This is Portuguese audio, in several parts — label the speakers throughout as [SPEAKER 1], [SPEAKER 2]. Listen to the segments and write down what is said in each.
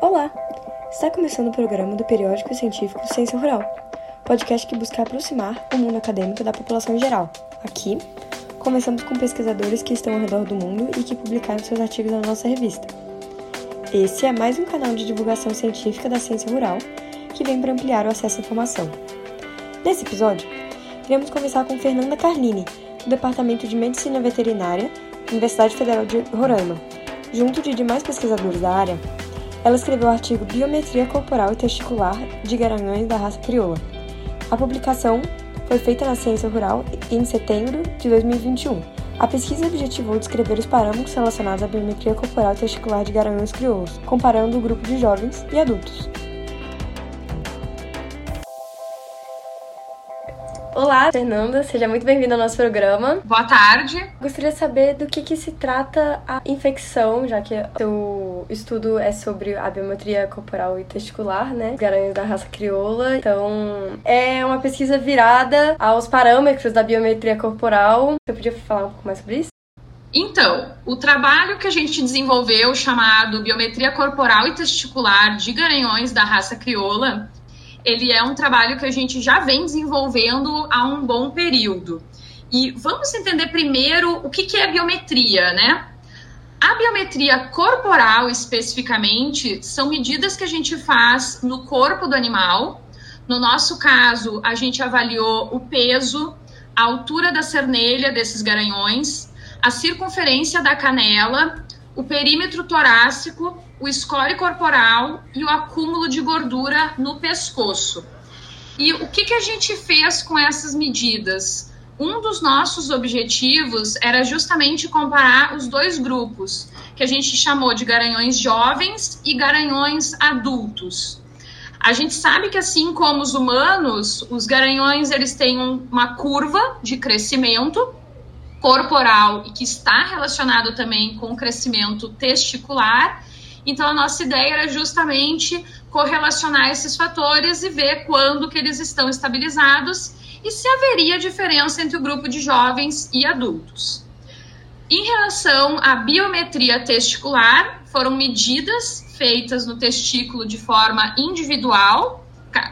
[SPEAKER 1] Olá! Está começando o programa do periódico científico Ciência Rural, podcast que busca aproximar o mundo acadêmico da população em geral. Aqui, começamos com pesquisadores que estão ao redor do mundo e que publicaram seus artigos na nossa revista. Esse é mais um canal de divulgação científica da ciência rural que vem para ampliar o acesso à informação. Nesse episódio, iremos conversar com Fernanda Carlini, do Departamento de Medicina Veterinária da Universidade Federal de Roraima. Junto de demais pesquisadores da área, ela escreveu o artigo Biometria Corporal e Testicular de Garanhões da Raça Crioula. A publicação foi feita na Ciência Rural em setembro de 2021. A pesquisa objetivou descrever os parâmetros relacionados à biometria corporal e testicular de garanhões crioulos, comparando o grupo de jovens e adultos. Olá, Fernanda, seja muito bem-vinda ao nosso programa.
[SPEAKER 2] Boa tarde.
[SPEAKER 1] Gostaria de saber do que, que se trata a infecção, já que o seu estudo é sobre a biometria corporal e testicular, né? Garanhões da raça crioula. Então, é uma pesquisa virada aos parâmetros da biometria corporal. Você podia falar um pouco mais sobre isso?
[SPEAKER 2] Então, o trabalho que a gente desenvolveu, chamado Biometria Corporal e Testicular de Garanhões da Raça Crioula, ele é um trabalho que a gente já vem desenvolvendo há um bom período. E vamos entender primeiro o que, que é biometria, né? A biometria corporal, especificamente, são medidas que a gente faz no corpo do animal. No nosso caso, a gente avaliou o peso, a altura da cernelha desses garanhões, a circunferência da canela, o perímetro torácico o score corporal e o acúmulo de gordura no pescoço. E o que, que a gente fez com essas medidas? Um dos nossos objetivos era justamente comparar os dois grupos, que a gente chamou de garanhões jovens e garanhões adultos. A gente sabe que assim como os humanos, os garanhões eles têm uma curva de crescimento corporal e que está relacionado também com o crescimento testicular então a nossa ideia era justamente correlacionar esses fatores e ver quando que eles estão estabilizados e se haveria diferença entre o grupo de jovens e adultos. Em relação à biometria testicular, foram medidas feitas no testículo de forma individual,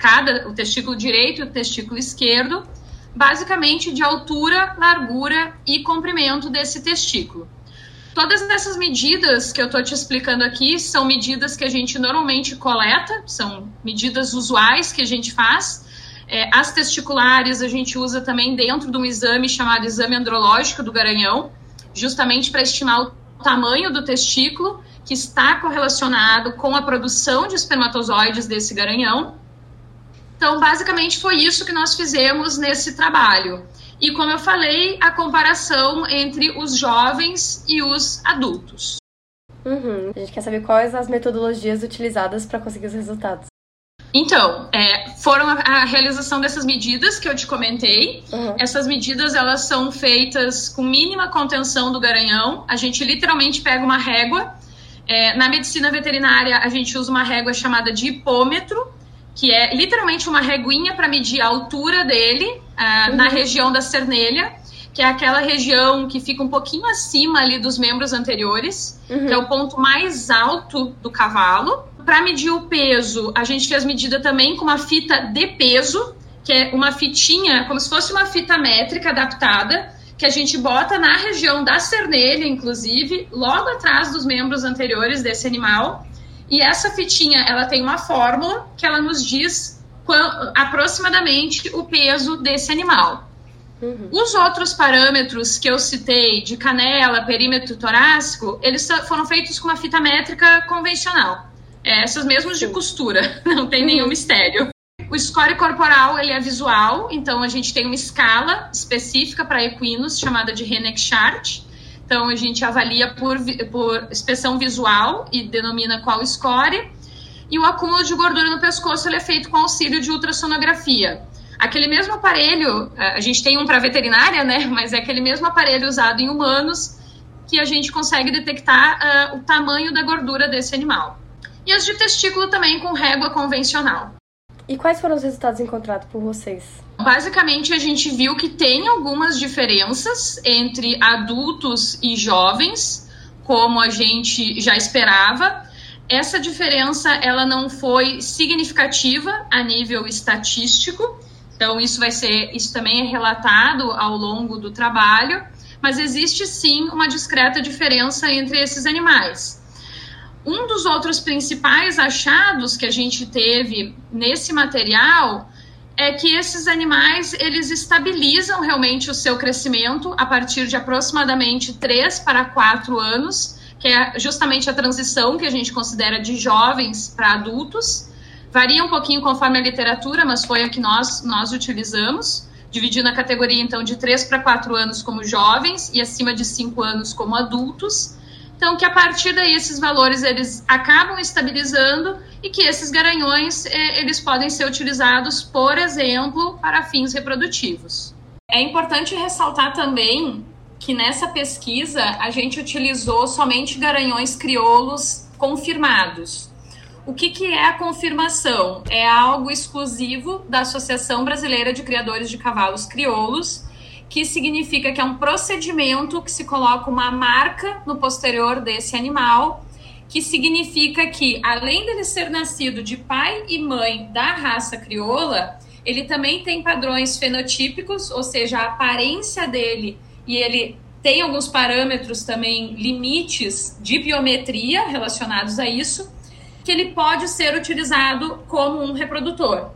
[SPEAKER 2] cada o testículo direito e o testículo esquerdo, basicamente de altura, largura e comprimento desse testículo. Todas essas medidas que eu estou te explicando aqui são medidas que a gente normalmente coleta, são medidas usuais que a gente faz. É, as testiculares a gente usa também dentro de um exame chamado exame andrológico do garanhão, justamente para estimar o tamanho do testículo, que está correlacionado com a produção de espermatozoides desse garanhão. Então, basicamente, foi isso que nós fizemos nesse trabalho. E, como eu falei, a comparação entre os jovens e os adultos.
[SPEAKER 1] Uhum. A gente quer saber quais as metodologias utilizadas para conseguir os resultados.
[SPEAKER 2] Então, é, foram a, a, realização dessas medidas que eu te comentei. Uhum. Essas medidas elas são feitas com mínima contenção do garanhão. A gente literalmente pega uma régua. É, na medicina veterinária, a gente usa uma régua chamada de hipômetro, que é literalmente uma reguinha para medir a altura dele uh, uhum. na região da cernelha, que é aquela região que fica um pouquinho acima ali dos membros anteriores, uhum. que é o ponto mais alto do cavalo. Para medir o peso, a gente fez medida também com uma fita de peso, que é uma fitinha, como se fosse uma fita métrica adaptada, que a gente bota na região da cernelha, inclusive, logo atrás dos membros anteriores desse animal. E essa fitinha, ela tem uma fórmula que ela nos diz aproximadamente o peso desse animal. Uhum. Os outros parâmetros que eu citei, de canela, perímetro torácico, eles foram feitos com uma fita métrica convencional. É, essas mesmas de costura, não tem nenhum uhum. mistério. O score corporal ele é visual, então a gente tem uma escala específica para equinos chamada de Henneck Chart. Então, a gente avalia por, por inspeção visual e denomina qual score. E o acúmulo de gordura no pescoço é feito com auxílio de ultrassonografia. Aquele mesmo aparelho, é, a gente tem um para veterinária, né? Mas é aquele mesmo aparelho usado em humanos que a gente consegue detectar uh, o tamanho da gordura desse animal. E as de testículo também com régua convencional.
[SPEAKER 1] E quais foram os resultados encontrados por vocês?
[SPEAKER 2] Basicamente, a gente viu que tem algumas diferenças entre adultos e jovens, como a gente já esperava. Essa diferença ela não foi significativa a nível estatístico, então isso vai ser, isso também é relatado ao longo do trabalho, mas existe sim uma discreta diferença entre esses animais. Um dos outros principais achados que a gente teve nesse material é que esses animais eles estabilizam realmente o seu crescimento a partir de aproximadamente 3 para 4 anos que é justamente a transição que a gente considera de jovens para adultos. Varia um pouquinho conforme a literatura, mas foi a que nós, nós utilizamos, dividindo a categoria então de 3 para 4 anos como jovens e acima de 5 anos como adultos. Então, que a partir daí esses valores eles acabam estabilizando e que esses garanhões eh, eles podem ser utilizados, por exemplo, para fins reprodutivos. É importante ressaltar também que nessa pesquisa a gente utilizou somente garanhões crioulos confirmados. O que, que é a confirmação? É algo exclusivo da Associação Brasileira de Criadores de Cavalos Crioulos, que significa que é um procedimento que se coloca uma marca no posterior desse animal, que significa que, além dele ser nascido de pai e mãe da raça crioula, ele também tem padrões fenotípicos, ou seja, a aparência dele e ele tem alguns parâmetros também, limites de biometria relacionados a isso, que ele pode ser utilizado como um reprodutor.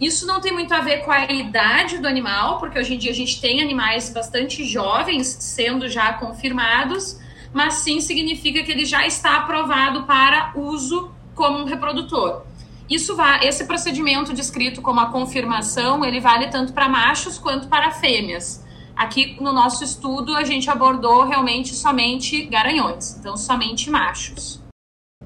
[SPEAKER 2] Isso não tem muito a ver com a idade do animal, porque hoje em dia a gente tem animais bastante jovens sendo já confirmados, mas sim significa que ele já está aprovado para uso como um reprodutor. Isso vai, esse procedimento descrito como a confirmação, ele vale tanto para machos quanto para fêmeas. Aqui no nosso estudo a gente abordou realmente somente garanhões, então somente machos.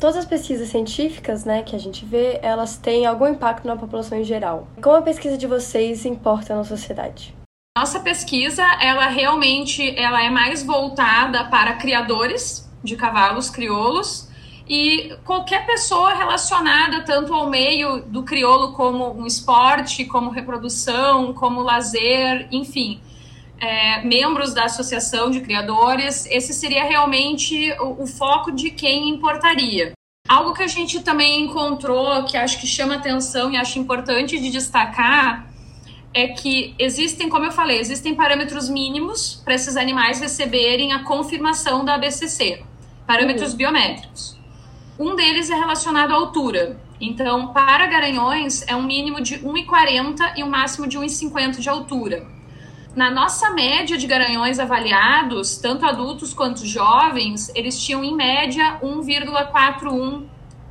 [SPEAKER 1] Todas as pesquisas científicas, né, que a gente vê, elas têm algum impacto na população em geral. Como a pesquisa de vocês importa na sociedade?
[SPEAKER 2] Nossa pesquisa, ela realmente, ela é mais voltada para criadores de cavalos crioulos e qualquer pessoa relacionada tanto ao meio do crioulo como um esporte, como reprodução, como lazer, enfim é, membros da associação de criadores, esse seria realmente o, o, foco de quem importaria. Algo que a gente também encontrou, que acho que chama atenção e acho importante de destacar, é que existem, como eu falei, existem parâmetros mínimos para esses animais receberem a confirmação da ABCC, parâmetros uhum. biométricos. Um deles é relacionado à altura. Então, para garanhões, é um mínimo de 1,40 e um máximo de 1,50 de altura na nossa média de garanhões avaliados, tanto adultos quanto jovens, eles tinham em média 1,41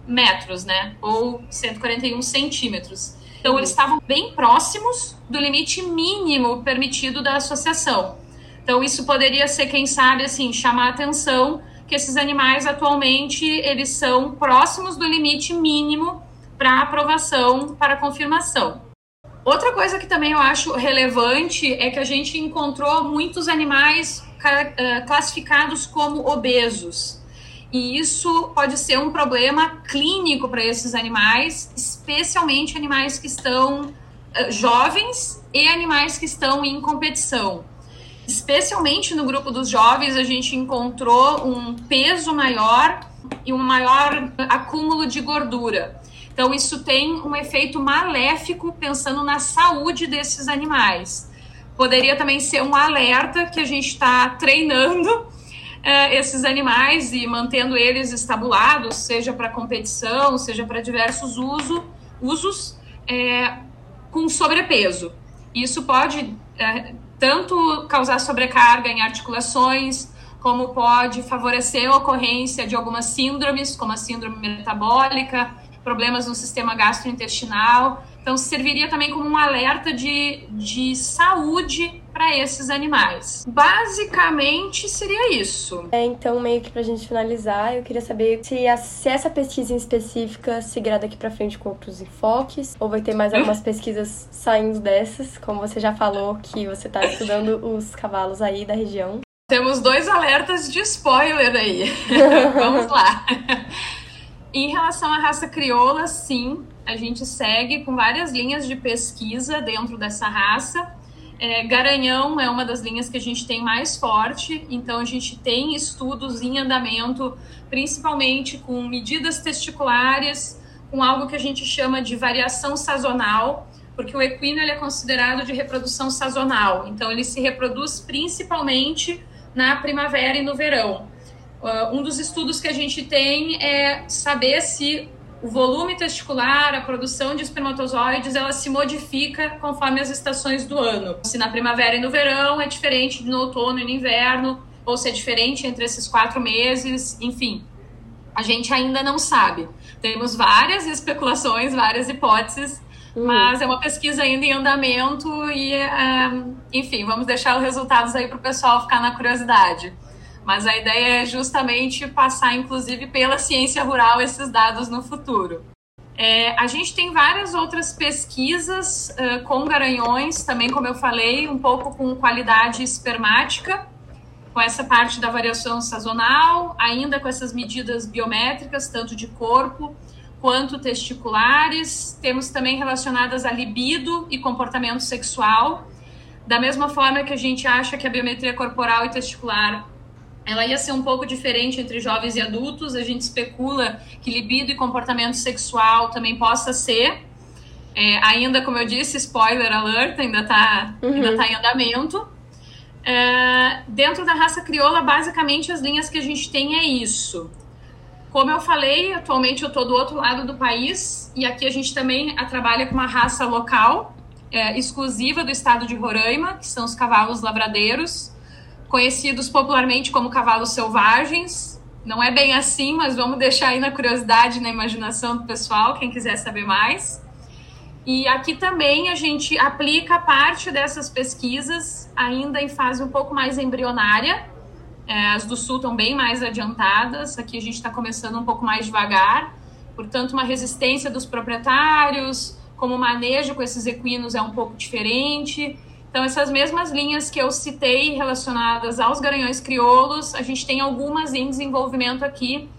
[SPEAKER 2] metros, né? Ou 141 centímetros. Então, eles estavam bem próximos do limite mínimo permitido da associação. Então, isso poderia ser, quem sabe, assim, chamar a atenção que esses animais atualmente eles são próximos do limite mínimo para aprovação para confirmação. Outra coisa que também eu acho relevante é que a gente encontrou muitos animais eh, classificados como obesos. E isso pode ser um problema clínico para esses animais, especialmente animais que estão uh, jovens e animais que estão em competição. Especialmente no grupo dos jovens, a gente encontrou um peso maior e um maior acúmulo de gordura. Então, isso tem um efeito maléfico pensando na saúde desses animais. Poderia também ser um alerta que a gente está treinando uh, esses animais e mantendo eles estabulados, seja para competição, seja para diversos uso, usos, é, com sobrepeso. Isso pode é, tanto causar sobrecarga em articulações, como pode favorecer a ocorrência de algumas síndromes, como a síndrome metabólica, problemas no sistema gastrointestinal. Então, serviria também como um alerta de, de saúde para esses animais. Basicamente, seria isso.
[SPEAKER 1] É, então, meio que para a gente finalizar, eu queria saber se, a, se essa pesquisa em específica seguirá daqui para frente com outros enfoques, ou vai ter mais algumas pesquisas saindo dessas, como você já falou, que você está estudando os cavalos aí da região.
[SPEAKER 2] Temos dois alertas de spoiler aí. Vamos lá. Em relação à raça crioula, sim, a gente segue com várias linhas de pesquisa dentro dessa raça. É, Garanhão é uma das linhas que a gente tem mais forte, então a gente tem estudos em andamento, principalmente com medidas testiculares, com algo que a gente chama de variação sazonal, porque o equino ele é considerado de reprodução sazonal, então ele se reproduz principalmente na primavera e no verão. Uh, um dos estudos que a gente tem é saber se o volume testicular, a produção de espermatozoides, ela se modifica conforme as estações do ano. Se na primavera e no verão é diferente no outono e no inverno, ou se é diferente entre esses quatro meses, enfim. A gente ainda não sabe. Temos várias especulações, várias hipóteses, uhum. mas é uma pesquisa ainda em andamento e, um, enfim, vamos deixar os resultados aí para o pessoal ficar na curiosidade. Mas a ideia é justamente passar, inclusive, pela ciência rural esses dados no futuro. É, a gente tem várias outras pesquisas uh, com garanhões, também, como eu falei, um pouco com qualidade espermática, com essa parte da variação sazonal, ainda com essas medidas biométricas, tanto de corpo quanto testiculares. Temos também relacionadas a libido e comportamento sexual. Da mesma forma que a gente acha que a biometria corporal e testicular ela ia ser um pouco diferente entre jovens e adultos. A gente especula que libido e comportamento sexual também possa ser. É, ainda, como eu disse, spoiler alert, ainda está uhum. ainda tá em andamento. É, dentro da raça crioula, basicamente as linhas que a gente tem é isso. Como eu falei, atualmente eu estou do outro lado do país e aqui a gente também trabalha com uma raça local, é, exclusiva do estado de Roraima, que são os cavalos lavradeiros conhecidos popularmente como cavalos selvagens. Não é bem assim, mas vamos deixar aí na curiosidade, na imaginação do pessoal, quem quiser saber mais. E aqui também a gente aplica parte dessas pesquisas ainda em fase um pouco mais embrionária. É, as do Sul estão bem mais adiantadas, aqui a gente está começando um pouco mais devagar. Portanto, uma resistência dos proprietários, como o manejo com esses equinos é um pouco diferente. Então, essas mesmas linhas que eu citei relacionadas aos garanhões crioulos, a gente tem algumas em desenvolvimento aqui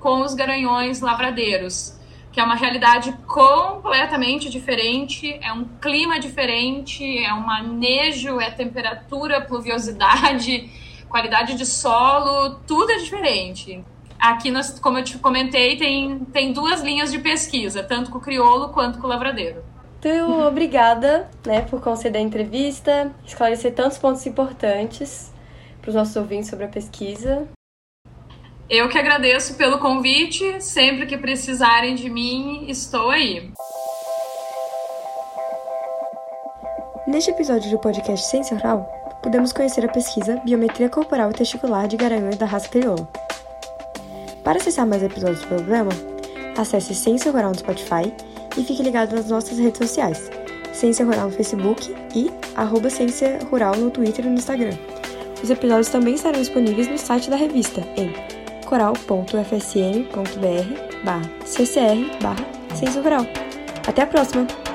[SPEAKER 2] com os garanhões lavradeiros, que é uma realidade completamente diferente, é um clima diferente, é um manejo, é temperatura, pluviosidade, qualidade de solo, tudo é diferente. Aqui, nós, como eu te comentei, tem, tem duas linhas de pesquisa, tanto com o crioulo quanto com o lavradeiro.
[SPEAKER 1] Então, obrigada né, por conceder a entrevista, esclarecer tantos pontos importantes para os nossos ouvintes sobre a pesquisa.
[SPEAKER 2] Eu que agradeço pelo convite. Sempre que precisarem de mim, estou aí.
[SPEAKER 1] Neste episódio do podcast Ciência Oral, podemos conhecer a pesquisa Biometria Corporal e Testicular de Garanhões da Raça Crioula. Para acessar mais episódios do programa, acesse Ciência Oral no Spotify e fique ligado nas nossas redes sociais. Ciência Rural no Facebook e arroba Ciência Rural no Twitter e no Instagram. Os episódios também estarão disponíveis no site da revista em coral.fsm.br barra ccr barra Ciência Rural. Até a próxima!